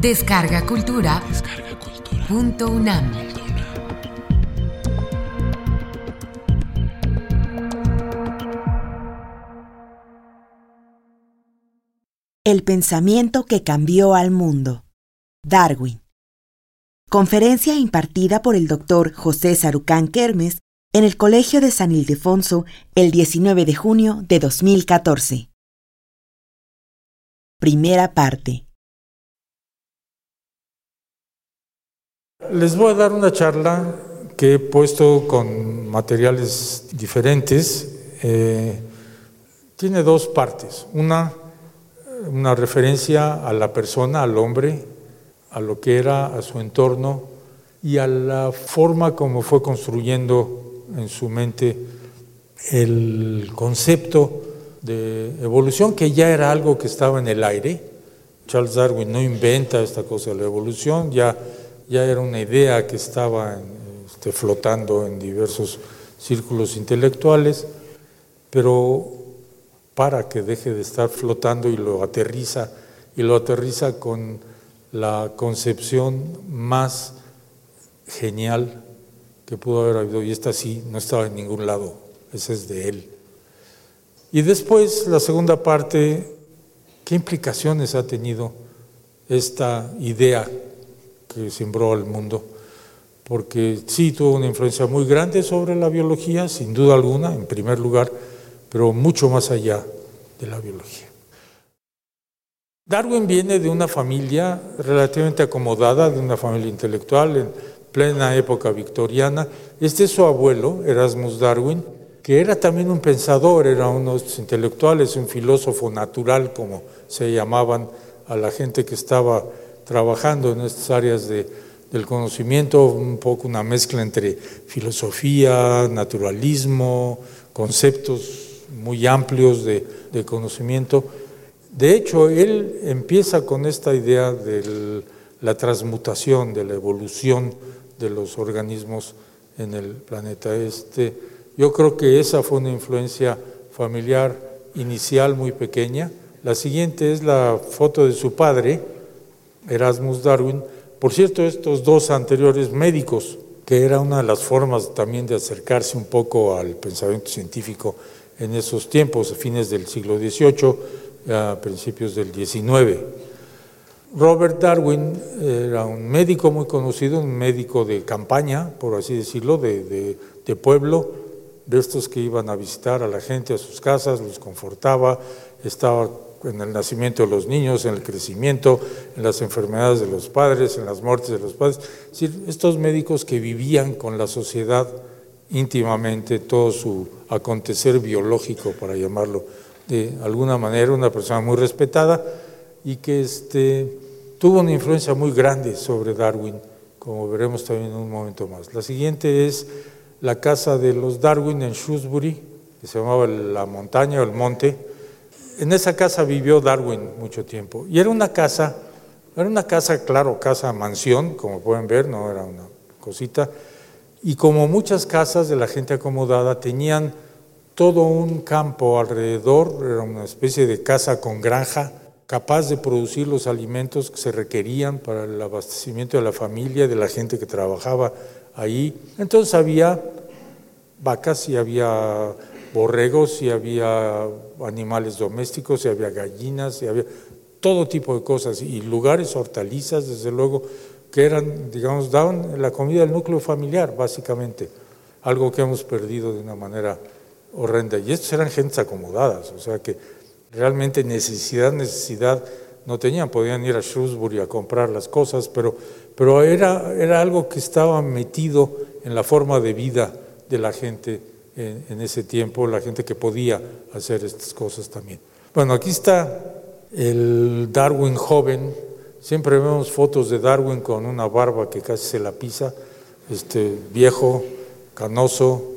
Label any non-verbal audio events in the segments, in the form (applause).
Descarga Cultura. Punto UNAM. El pensamiento que cambió al mundo. Darwin. Conferencia impartida por el doctor José Sarucán Kermes en el Colegio de San Ildefonso el 19 de junio de 2014. Primera parte. Les voy a dar una charla que he puesto con materiales diferentes. Eh, tiene dos partes. Una, una referencia a la persona, al hombre, a lo que era, a su entorno y a la forma como fue construyendo en su mente el concepto de evolución, que ya era algo que estaba en el aire. Charles Darwin no inventa esta cosa de la evolución, ya, ya era una idea que estaba este, flotando en diversos círculos intelectuales, pero para que deje de estar flotando y lo aterriza, y lo aterriza con la concepción más genial que pudo haber habido, y esta sí, no estaba en ningún lado, esa es de él. Y después, la segunda parte, ¿qué implicaciones ha tenido esta idea que sembró al mundo? Porque sí tuvo una influencia muy grande sobre la biología, sin duda alguna, en primer lugar, pero mucho más allá de la biología. Darwin viene de una familia relativamente acomodada, de una familia intelectual en plena época victoriana. Este es su abuelo, Erasmus Darwin, que era también un pensador, era unos intelectuales, un filósofo natural, como se llamaban a la gente que estaba trabajando en estas áreas de, del conocimiento, un poco una mezcla entre filosofía, naturalismo, conceptos muy amplios de, de conocimiento. De hecho, él empieza con esta idea de la transmutación, de la evolución de los organismos en el planeta. Este, yo creo que esa fue una influencia familiar inicial muy pequeña. La siguiente es la foto de su padre, Erasmus Darwin. Por cierto, estos dos anteriores médicos, que era una de las formas también de acercarse un poco al pensamiento científico en esos tiempos, a fines del siglo XVIII, a principios del XIX. Robert Darwin era un médico muy conocido, un médico de campaña, por así decirlo, de, de pueblo, de estos que iban a visitar a la gente a sus casas, los confortaba, estaba en el nacimiento de los niños, en el crecimiento, en las enfermedades de los padres, en las muertes de los padres. Es decir, estos médicos que vivían con la sociedad íntimamente todo su acontecer biológico, para llamarlo de alguna manera, una persona muy respetada y que este, tuvo una influencia muy grande sobre Darwin, como veremos también en un momento más. La siguiente es la casa de los Darwin en Shrewsbury, que se llamaba la montaña o el monte. En esa casa vivió Darwin mucho tiempo. Y era una casa, era una casa, claro, casa mansión, como pueden ver, no era una cosita. Y como muchas casas de la gente acomodada, tenían todo un campo alrededor, era una especie de casa con granja, capaz de producir los alimentos que se requerían para el abastecimiento de la familia, de la gente que trabajaba ahí. Entonces había vacas y había borregos y había animales domésticos y había gallinas y había todo tipo de cosas y lugares, hortalizas, desde luego, que eran, digamos, daban la comida del núcleo familiar, básicamente, algo que hemos perdido de una manera horrenda. Y estos eran gentes acomodadas, o sea que realmente necesidad, necesidad no tenían, podían ir a Shrewsbury a comprar las cosas, pero pero era, era algo que estaba metido en la forma de vida de la gente en, ese tiempo, la gente que podía hacer estas cosas también. Bueno, aquí está el Darwin joven, siempre vemos fotos de Darwin con una barba que casi se la pisa, este, viejo, canoso.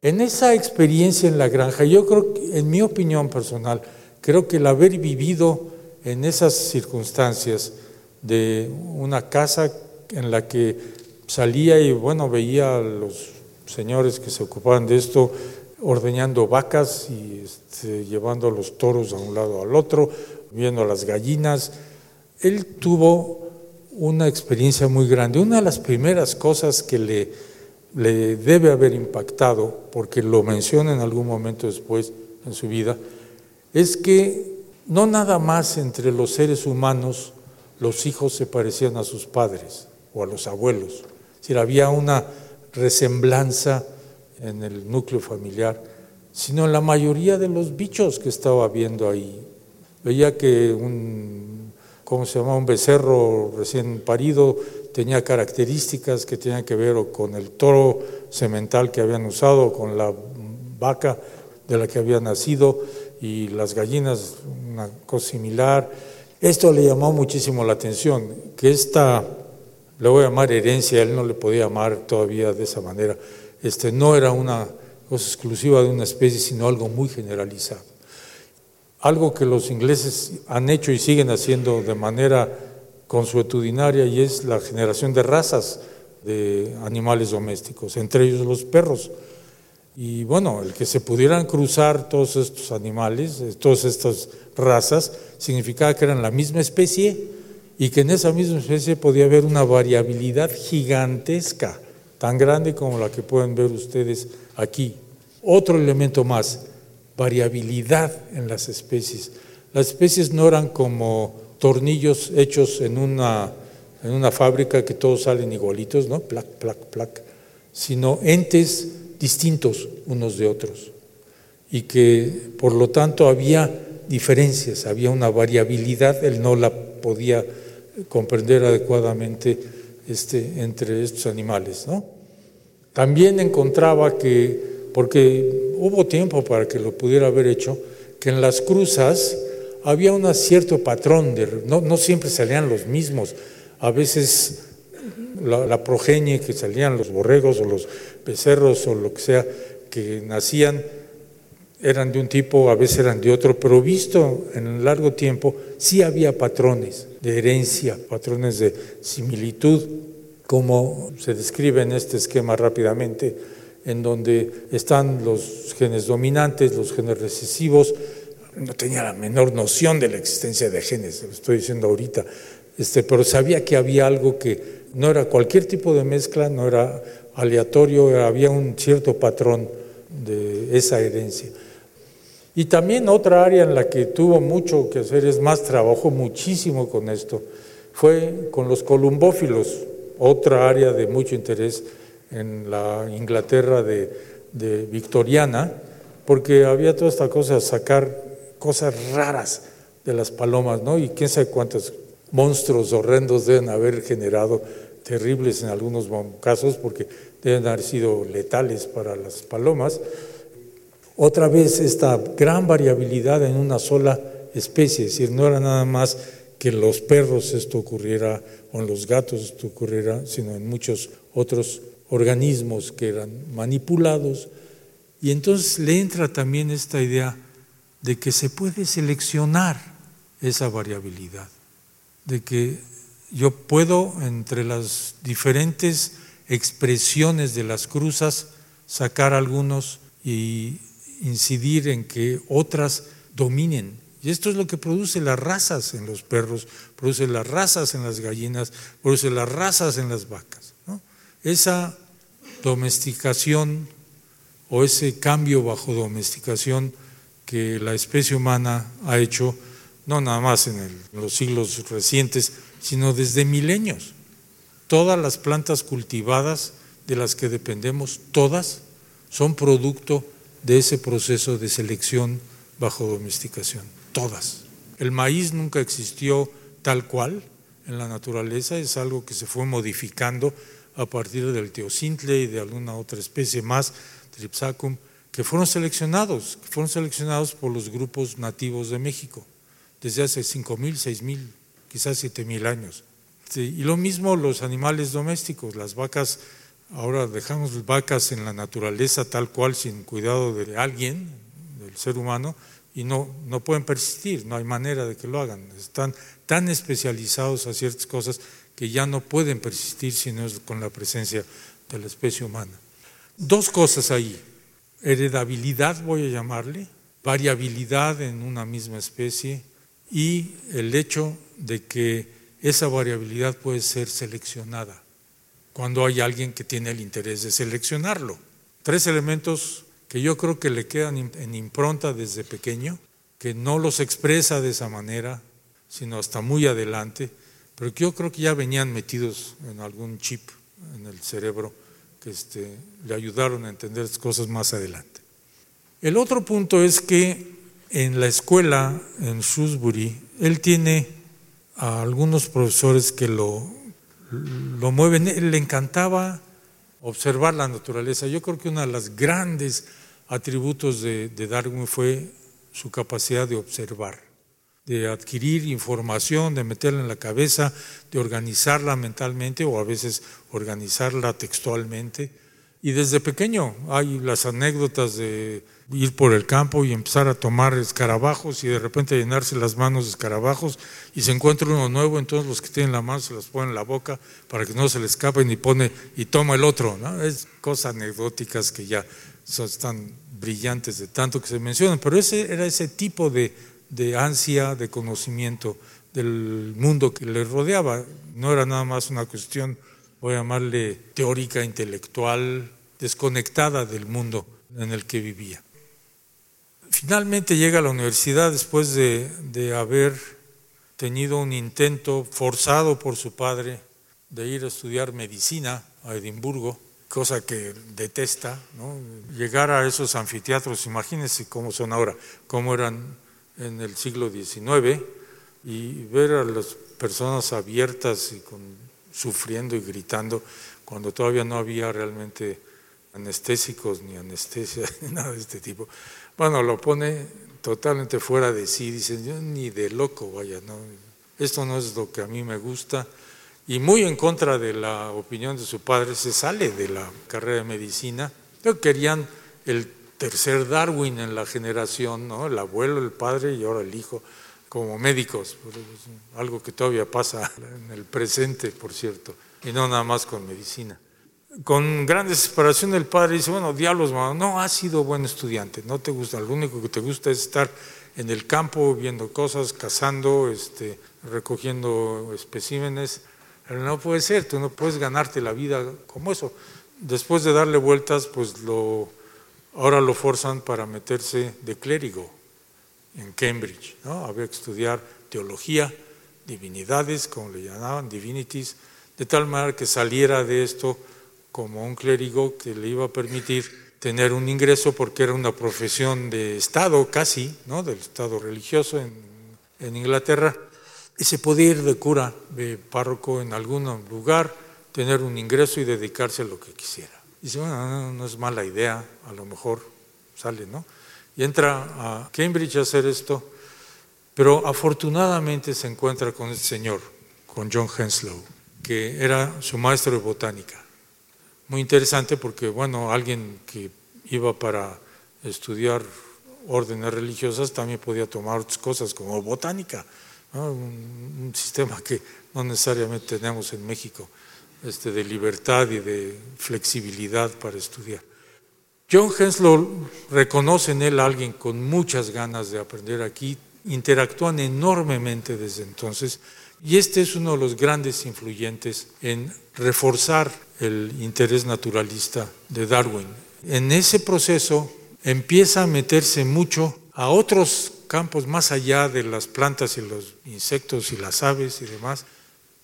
En esa experiencia en la granja, yo creo en mi opinión personal, creo que el haber vivido en esas circunstancias, de una casa en la que salía y bueno, veía a los señores que se ocupaban de esto ordeñando vacas y este, llevando los toros a un lado al otro, viendo las gallinas. él tuvo una experiencia muy grande. Una de las primeras cosas que le, le debe haber impactado, porque lo menciona en algún momento después en su vida, es que no nada más entre los seres humanos los hijos se parecían a sus padres o a los abuelos, es decir, había una resemblanza en el núcleo familiar, sino en la mayoría de los bichos que estaba viendo ahí. Veía que un, ¿cómo se llama? Un becerro recién parido tenía características que tenían que ver con el toro semental que habían usado, con la vaca de la que había nacido y las gallinas, una cosa similar. Esto le llamó muchísimo la atención, que esta, le voy a llamar herencia, él no le podía llamar todavía de esa manera, este, no era una cosa exclusiva de una especie, sino algo muy generalizado. Algo que los ingleses han hecho y siguen haciendo de manera consuetudinaria y es la generación de razas de animales domésticos, entre ellos los perros. Y bueno, el que se pudieran cruzar todos estos animales, eh, todas estas razas, significaba que eran la misma especie y que en esa misma especie podía haber una variabilidad gigantesca, tan grande como la que pueden ver ustedes aquí. Otro elemento más, variabilidad en las especies. Las especies no eran como tornillos hechos en una, en una fábrica que todos salen igualitos, ¿no? Plac, plac, plac, sino entes distintos unos de otros y que por lo tanto había diferencias, había una variabilidad, él no la podía comprender adecuadamente este, entre estos animales. ¿no? También encontraba que, porque hubo tiempo para que lo pudiera haber hecho, que en las cruzas había un cierto patrón, de, no, no siempre salían los mismos, a veces la, la, progenie que salían los borregos o los becerros o lo que sea que nacían eran de un tipo, a veces eran de otro, pero visto en largo tiempo sí había patrones de herencia, patrones de similitud, como se describe en este esquema rápidamente, en donde están los genes dominantes, los genes recesivos, no tenía la menor noción de la existencia de genes, lo estoy diciendo ahorita, este, pero sabía que había algo que no era cualquier tipo de mezcla, no era aleatorio, había un cierto patrón de esa herencia. Y también otra área en la que tuvo mucho que hacer, es más, trabajó muchísimo con esto, fue con los columbófilos, otra área de mucho interés en la Inglaterra de, victoriana, porque había toda esta cosa sacar cosas raras de las palomas, ¿no? Y quién sabe cuántos monstruos horrendos deben haber generado terribles en algunos casos porque deben haber sido letales para las palomas. Otra vez esta gran variabilidad en una sola especie, es decir, no era nada más que en los perros esto ocurriera o en los gatos esto ocurriera, sino en muchos otros organismos que eran manipulados. Y entonces le entra también esta idea de que se puede seleccionar esa variabilidad, de que yo puedo entre las diferentes expresiones de las cruzas sacar algunos y incidir en que otras dominen. Y esto es lo que produce las razas en los perros, produce las razas en las gallinas, produce las razas en las vacas. Esa domesticación o ese cambio bajo domesticación que la especie humana ha hecho, no nada más en los siglos recientes, sino desde milenios. Todas las plantas cultivadas de las que dependemos, todas, son producto de ese proceso de selección bajo domesticación, todas. El maíz nunca existió tal cual en la naturaleza, es algo que se fue modificando a partir del teocintle y de alguna otra especie más, Tripsacum, que fueron seleccionados, fueron seleccionados por los grupos nativos de México desde hace 5.000, 6.000 quizás siete mil años. y lo mismo los animales domésticos, las vacas, ahora dejamos vacas en la naturaleza tal cual, sin cuidado de alguien, del ser humano, y no, no pueden persistir, no hay manera de que lo hagan. Están tan especializados a ciertas cosas que ya no pueden persistir si no es con la presencia de la especie humana. Dos cosas ahí, heredabilidad voy a llamarle, variabilidad en una misma especie y el hecho de que esa variabilidad puede ser seleccionada cuando hay alguien que tiene el interés de seleccionarlo. Tres elementos que yo creo que le quedan en impronta desde pequeño, que no los expresa de esa manera, sino hasta muy adelante, pero que yo creo que ya venían metidos en algún chip en el cerebro que este, le ayudaron a entender cosas más adelante. El otro punto es que en la escuela, en Shrewsbury, él tiene a algunos profesores que lo, lo mueven. Le encantaba observar la naturaleza. Yo creo que uno de los grandes atributos de, de Darwin fue su capacidad de observar, de adquirir información, de meterla en la cabeza, de organizarla mentalmente o a veces organizarla textualmente. Y desde pequeño hay las anécdotas de ir por el campo y empezar a tomar escarabajos y de repente llenarse las manos de escarabajos y se encuentra uno nuevo, entonces los que tienen la mano se las ponen en la boca para que no se le escapen y pone y toma el otro, ¿no? Es cosas anecdóticas que ya son tan brillantes de tanto que se mencionan, pero ese era ese tipo de, de ansia de conocimiento del mundo que le rodeaba, no era nada más una cuestión, voy a llamarle teórica, intelectual, desconectada del mundo en el que vivía. Finalmente llega a la universidad después de, haber tenido un intento forzado por su padre de ir a estudiar medicina a Edimburgo, cosa que detesta, llegar a esos anfiteatros, imagínense cómo son ahora, cómo eran en el siglo XIX, y ver a las personas abiertas y sufriendo y gritando cuando todavía no había realmente anestésicos ni anestesia, (laughs) ni nada de este tipo. Bueno, lo pone totalmente fuera de sí, dice, ni de loco, vaya, no, esto no es lo que a mí me gusta. Y muy en contra de la opinión de su padre, se sale de la carrera de medicina. Pero querían el tercer Darwin en la generación, ¿no? el abuelo, el padre y ahora el hijo, como médicos, algo que todavía pasa en el presente, por cierto, y no nada más con medicina con gran desesperación el padre dice, bueno, diablos, no has sido buen estudiante, no te gusta, lo único que te gusta es estar en el campo viendo cosas, cazando, este, recogiendo especímenes. Pero no puede ser, tú no puedes ganarte la vida como eso. Después de darle vueltas, pues lo, ahora lo forzan para meterse de clérigo en Cambridge. ¿no? Había que estudiar teología, divinidades, como le llamaban, divinities, de tal manera que saliera de esto como un clérigo que le iba a permitir tener un ingreso porque era una profesión de Estado casi, ¿no? del Estado religioso en, Inglaterra, y se podía ir de cura, de párroco en algún lugar, tener un ingreso y dedicarse a lo que quisiera. Y dice, bueno, no, es mala idea, a lo mejor sale, ¿no? Y entra a Cambridge a hacer esto, pero afortunadamente se encuentra con este señor, con John Henslow, que era su maestro de botánica muy interesante porque, bueno, alguien que iba para estudiar órdenes religiosas también podía tomar otras cosas como botánica, un, sistema que no necesariamente tenemos en México, este, de libertad y de flexibilidad para estudiar. John Henslow reconoce en él a alguien con muchas ganas de aprender aquí, interactúan enormemente desde entonces y este es uno de los grandes influyentes en reforzar el interés naturalista de Darwin. En ese proceso empieza a meterse mucho a otros campos más allá de las plantas y los insectos y las aves y demás,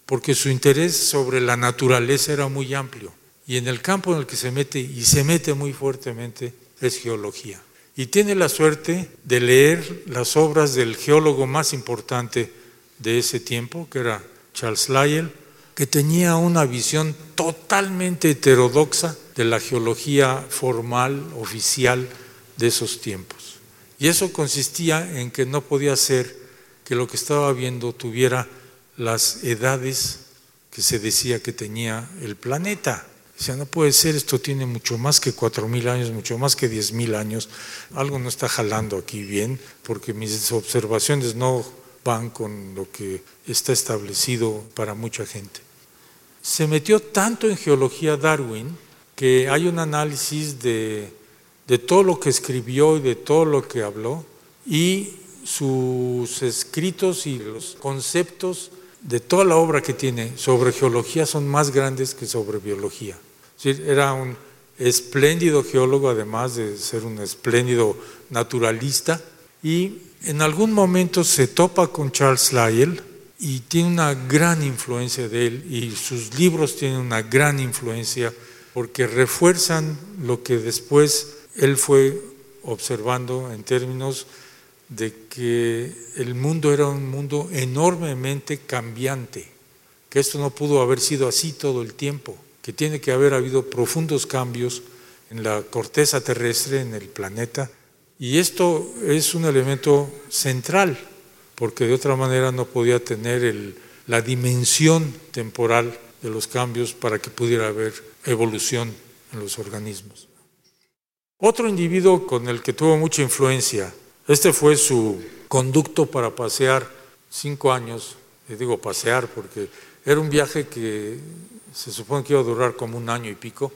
porque su interés sobre la naturaleza era muy amplio. Y en el campo en el que se mete, y se mete muy fuertemente, es geología. Y tiene la suerte de leer las obras del geólogo más importante de ese tiempo, que era Charles Lyell, que tenía una visión totalmente heterodoxa de la geología formal, oficial de esos tiempos. Y eso consistía en que no podía ser que lo que estaba viendo tuviera las edades que se decía que tenía el planeta. O sea, no puede ser, esto tiene mucho más que cuatro mil años, mucho más que diez mil años. Algo no está jalando aquí bien, porque mis observaciones no van con lo que está establecido para mucha gente. Se metió tanto en geología Darwin que hay un análisis de, de todo lo que escribió y de todo lo que habló y sus escritos y los conceptos de toda la obra que tiene sobre geología son más grandes que sobre biología. era un espléndido geólogo, además de ser un espléndido naturalista, y en algún momento se topa con Charles Lyell y tiene una gran influencia de él, y sus libros tienen una gran influencia porque refuerzan lo que después él fue observando en términos de que el mundo era un mundo enormemente cambiante, que esto no pudo haber sido así todo el tiempo, que tiene que haber habido profundos cambios en la corteza terrestre, en el planeta, y esto es un elemento central, porque de otra manera no podía tener la dimensión temporal de los cambios para que pudiera haber evolución en los organismos. Otro individuo con el que tuvo mucha influencia este fue su conducto para pasear cinco años, le digo pasear porque era un viaje que se supone que iba a durar como un año y pico,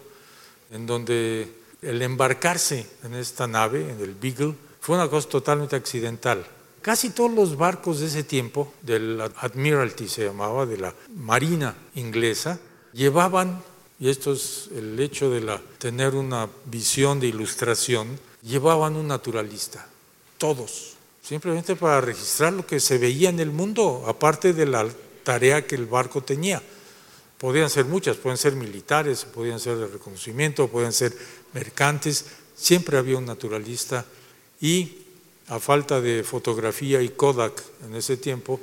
en donde el embarcarse en esta nave, en el Beagle, fue una cosa totalmente accidental. Casi todos los barcos de ese tiempo, del Admiralty se llamaba, de la Marina inglesa, llevaban, y esto es el hecho de la, tener una visión de ilustración, llevaban un naturalista todos, simplemente para registrar lo que se veía en el mundo, aparte de la tarea que el barco tenía. Podían ser muchas, pueden ser militares, podían ser de reconocimiento, pueden ser mercantes, siempre había un naturalista y a falta de fotografía y Kodak en ese tiempo,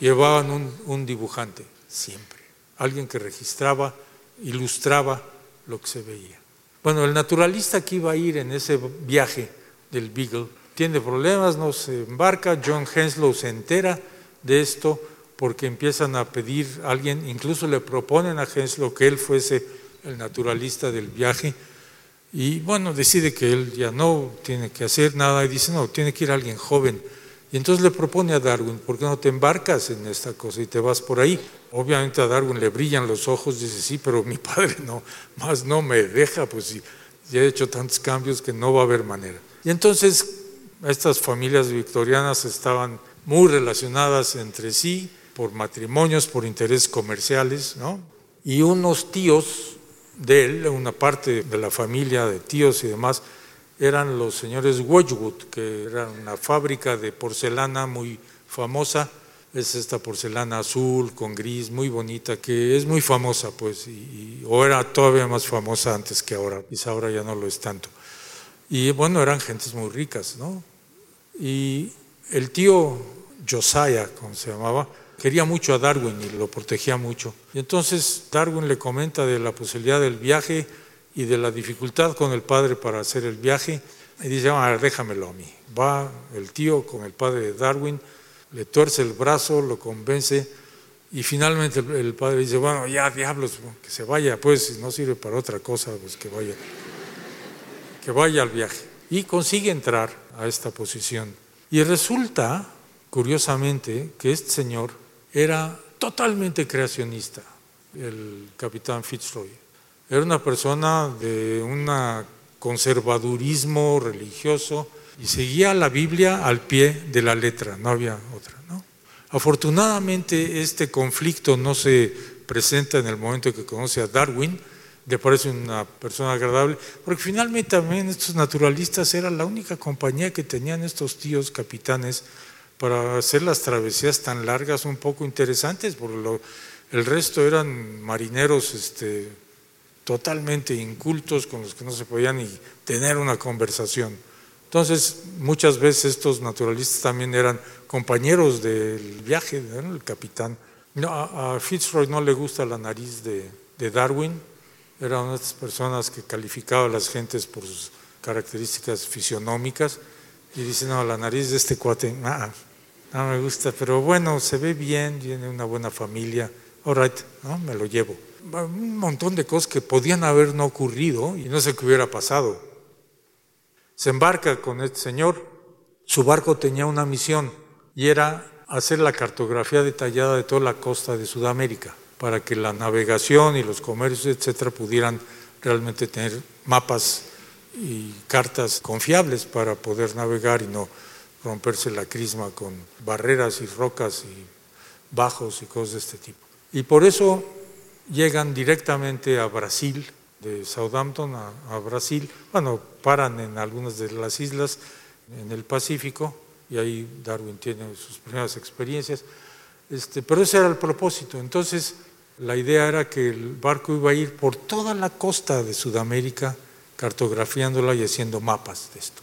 llevaban un, un dibujante, siempre, alguien que registraba, ilustraba lo que se veía. Bueno, el naturalista que iba a ir en ese viaje del Beagle, tiene problemas, no se embarca, John Henslow se entera de esto porque empiezan a pedir a alguien, incluso le proponen a Henslow que él fuese el naturalista del viaje y bueno, decide que él ya no tiene que hacer nada y dice, no, tiene que ir alguien joven. Y entonces le propone a Darwin, ¿por qué no te embarcas en esta cosa y te vas por ahí? Obviamente a Darwin le brillan los ojos, dice, sí, pero mi (laughs) padre no, más no me deja, pues ya he hecho tantos cambios que no va a haber manera. Y entonces estas familias victorianas estaban muy relacionadas entre sí por matrimonios, por intereses comerciales, ¿no? Y unos tíos de él, una parte de la familia de tíos y demás, eran los señores Wedgwood, que eran una fábrica de porcelana muy famosa. Es esta porcelana azul con gris, muy bonita, que es muy famosa, pues, y, o era todavía más famosa antes que ahora, quizá ahora ya no lo es tanto. Y bueno, eran gentes muy ricas, ¿no? Y el tío Josiah, como se llamaba, quería mucho a Darwin y lo protegía mucho. Y entonces Darwin le comenta de la posibilidad del viaje y de la dificultad con el padre para hacer el viaje. Y dice, ah, déjamelo a mí. Va el tío con el padre de Darwin, le tuerce el brazo, lo convence y finalmente el, padre dice, bueno, ya diablos, que se vaya, pues si no sirve para otra cosa, pues que vaya, que vaya al viaje. Y consigue entrar a esta posición. Y resulta, curiosamente, que este señor era totalmente creacionista, el capitán Fitzroy. Era una persona de un conservadurismo religioso y seguía la Biblia al pie de la letra, no había otra. ¿no? Afortunadamente este conflicto no se presenta en el momento en que conoce a Darwin, le parece una persona agradable, porque finalmente también estos naturalistas eran la única compañía que tenían estos tíos capitanes para hacer las travesías tan largas un poco interesantes, porque el resto eran marineros este, totalmente incultos con los que no se podía ni tener una conversación. Entonces, muchas veces estos naturalistas también eran compañeros del viaje, el capitán. a, Fitzroy no le gusta la nariz de Darwin, era una de estas personas que calificaba a las gentes por sus características fisionómicas y dice, no, la nariz de este cuate, no me gusta, pero bueno, se ve bien, tiene una buena familia, all right, ¿no? me lo llevo. Un montón de cosas que podían haber no ocurrido y no sé qué hubiera pasado. Se embarca con este señor, su barco tenía una misión y era hacer la cartografía detallada de toda la costa de Sudamérica para que la navegación y los comercios, etcétera, pudieran realmente tener mapas y cartas confiables para poder navegar y no romperse la crisma con barreras y rocas y bajos y cosas de este tipo. Y por eso llegan directamente a Brasil, de Southampton a, Brasil, bueno, paran en algunas de las islas en el Pacífico y ahí Darwin tiene sus primeras experiencias, este, pero ese era el propósito. Entonces, la idea era que el barco iba a ir por toda la costa de Sudamérica, cartografiándola y haciendo mapas de esto.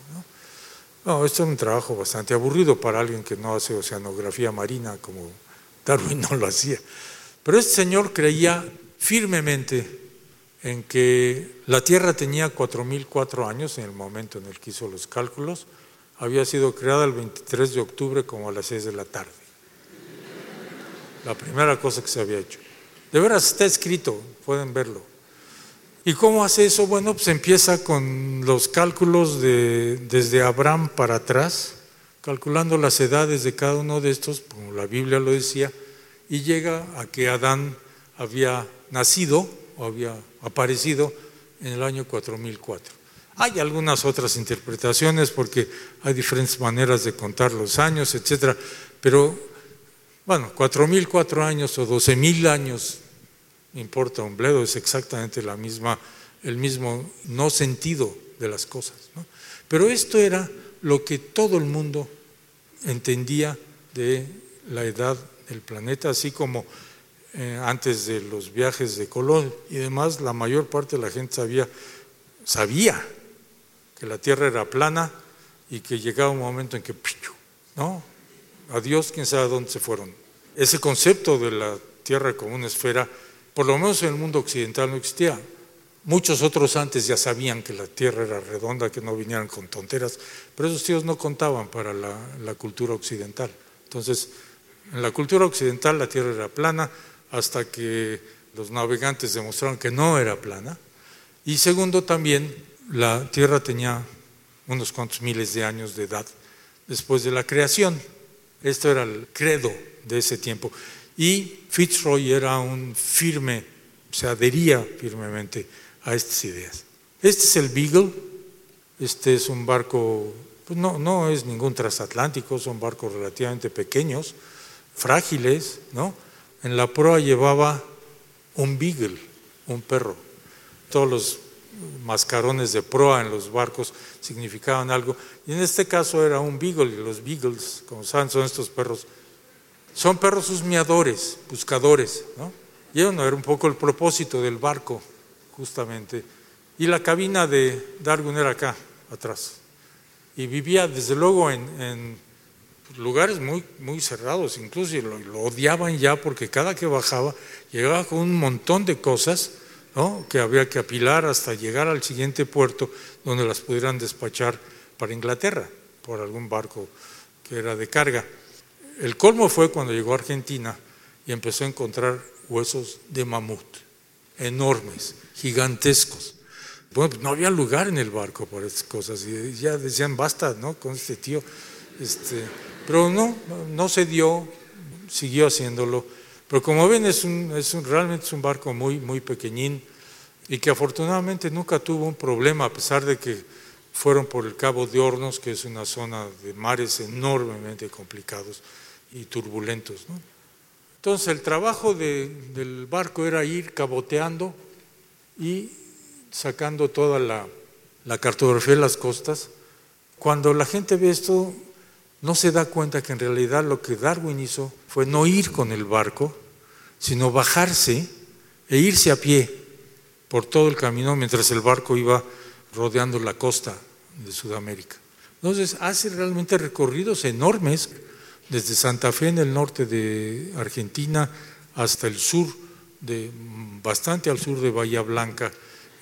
esto es un trabajo bastante aburrido para alguien que no hace oceanografía marina como Darwin no lo hacía. Pero este señor creía firmemente en que la Tierra tenía 4.004 años en el momento en el que hizo los cálculos, había sido creada el 23 de octubre como a las 6 de la tarde. La primera cosa que se había hecho. De veras está escrito, pueden verlo. ¿Y cómo hace eso? Bueno, pues empieza con los cálculos de, desde Abraham para atrás, calculando las edades de cada uno de estos, como la Biblia lo decía, y llega a que Adán había nacido o había aparecido en el año 4004. Hay algunas otras interpretaciones porque hay diferentes maneras de contar los años, etcétera, pero bueno, 4004 años o 12000 años, importa un bledo, es exactamente la misma, el mismo no sentido de las cosas. Pero esto era lo que todo el mundo entendía de la edad del planeta, así como eh, antes de los viajes de Colón y demás, la mayor parte de la gente sabía, sabía que la Tierra era plana y que llegaba un momento en que, ¿no? Adiós, quién sabe dónde se fueron. Ese concepto de la Tierra como una esfera, por lo menos en el mundo occidental no existía. Muchos otros antes ya sabían que la Tierra era redonda, que no vinieran con tonteras, pero esos tíos no contaban para la, la cultura occidental. Entonces, en la cultura occidental la Tierra era plana, hasta que los navegantes demostraron que no era plana. Y segundo, también la Tierra tenía unos cuantos miles de años de edad después de la creación. Esto era el credo de ese tiempo. Y Fitzroy era un firme, se adhería firmemente a estas ideas. Este es el Beagle, este es un barco, pues no, no es ningún transatlántico, son barcos relativamente pequeños, frágiles, ¿no? En la proa llevaba un beagle, un perro. Todos los mascarones de proa en los barcos significaban algo. Y en este caso era un beagle, y los beagles, como saben, son estos perros. Son perros husmeadores, buscadores, ¿no? Y eso no era un poco el propósito del barco, justamente. Y la cabina de Darwin era acá, atrás. Y vivía, desde luego, en lugares muy, muy cerrados, incluso lo, lo, odiaban ya porque cada que bajaba llegaba con un montón de cosas ¿no? que había que apilar hasta llegar al siguiente puerto donde las pudieran despachar para Inglaterra por algún barco que era de carga. El colmo fue cuando llegó a Argentina y empezó a encontrar huesos de mamut, enormes, gigantescos. Bueno, pues no había lugar en el barco para estas cosas y ya decían, basta, ¿no? Con este tío. Este, pero no, no se dio, siguió haciéndolo. Pero como ven, es, un, es un, realmente es un barco muy, muy pequeñín y que afortunadamente nunca tuvo un problema, a pesar de que fueron por el Cabo de Hornos, que es una zona de mares enormemente complicados y turbulentos. Entonces el trabajo del barco era ir caboteando y sacando toda la, la cartografía de las costas. Cuando la gente ve esto, no se da cuenta que en realidad lo que Darwin hizo fue no ir con el barco, sino bajarse e irse a pie por todo el camino mientras el barco iba rodeando la costa de Sudamérica. Entonces hace realmente recorridos enormes desde Santa Fe en el norte de Argentina hasta el sur, de, bastante al sur de Bahía Blanca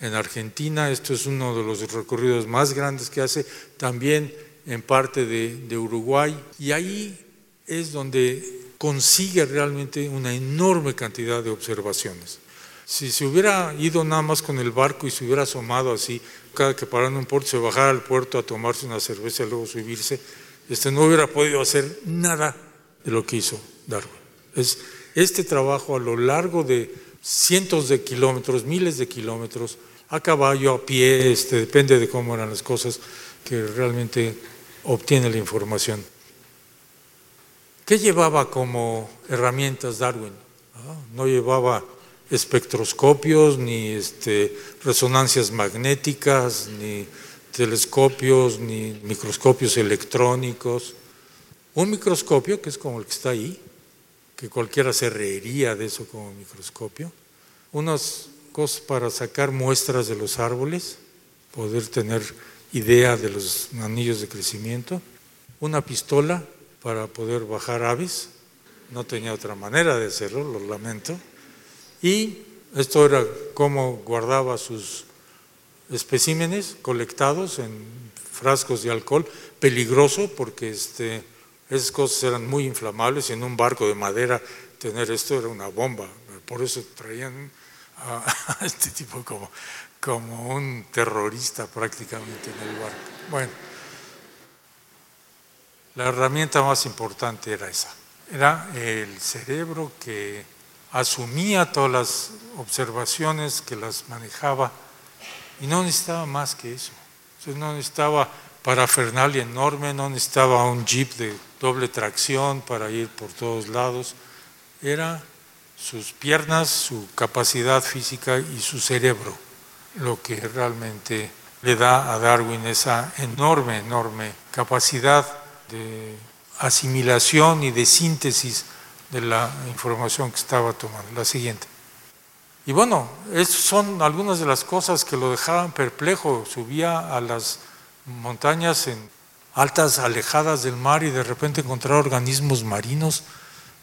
en Argentina. Esto es uno de los recorridos más grandes que hace. También en parte de, Uruguay, y ahí es donde consigue realmente una enorme cantidad de observaciones. Si se hubiera ido nada más con el barco y se hubiera asomado así, cada que parara en un puerto se bajara al puerto a tomarse una cerveza y luego subirse, este no hubiera podido hacer nada de lo que hizo Darwin. Es este trabajo a lo largo de cientos de kilómetros, miles de kilómetros, a caballo, a pie, este, depende de cómo eran las cosas, que realmente obtiene la información. ¿Qué llevaba como herramientas Darwin? No llevaba espectroscopios, ni este, resonancias magnéticas, ni telescopios, microscopios electrónicos. Un microscopio, que es como el que está ahí, que cualquiera se reiría de eso como microscopio. Unas cosas para sacar muestras de los árboles, poder tener idea de los anillos de crecimiento. Una pistola para poder bajar aves, no tenía otra manera de hacerlo, lo lamento. Y esto era cómo guardaba sus especímenes colectados en frascos de alcohol, peligroso porque este, esas cosas eran muy inflamables y en un barco de madera tener esto era una bomba, por eso traían a, (laughs) este tipo como, como un terrorista prácticamente en el barco. Bueno, la herramienta más importante era esa, era el cerebro que asumía todas las observaciones, que las manejaba y no necesitaba más que eso. no necesitaba parafernalia enorme, no necesitaba un jeep de doble tracción para ir por todos lados. Era sus piernas, su capacidad física y su cerebro lo que realmente le da a Darwin esa enorme, enorme capacidad de asimilación y de síntesis de la información que estaba tomando. La siguiente. Y bueno, esas son algunas de las cosas que lo dejaban perplejo. Subía a las montañas en altas, alejadas del mar y de repente encontraba organismos marinos.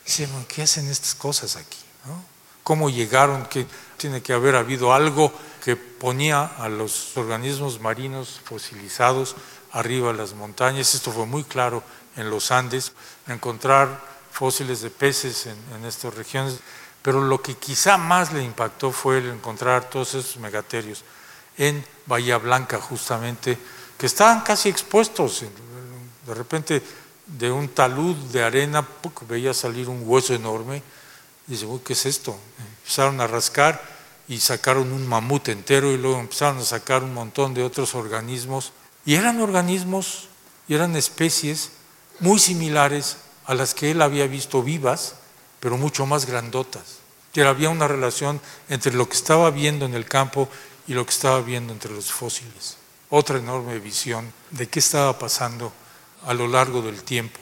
Dice, ¿qué hacen estas cosas aquí? ¿Cómo llegaron? Que tiene que haber habido algo que ponía a los organismos marinos fosilizados arriba de las montañas. Esto fue muy claro en los Andes, encontrar fósiles de peces en, estas regiones, pero lo que quizá más le impactó fue el encontrar todos esos megaterios en Bahía Blanca, justamente, que estaban casi expuestos. De repente, de un talud de arena, veía salir un hueso enorme. Y dice, ¿qué es esto? Empezaron a rascar y sacaron un mamut entero y luego empezaron a sacar un montón de otros organismos. Y eran organismos y eran especies muy similares a las que él había visto vivas, pero mucho más grandotas. Que había una relación entre lo que estaba viendo en el campo y lo que estaba viendo entre los fósiles. Otra enorme visión de qué estaba pasando a lo largo del tiempo.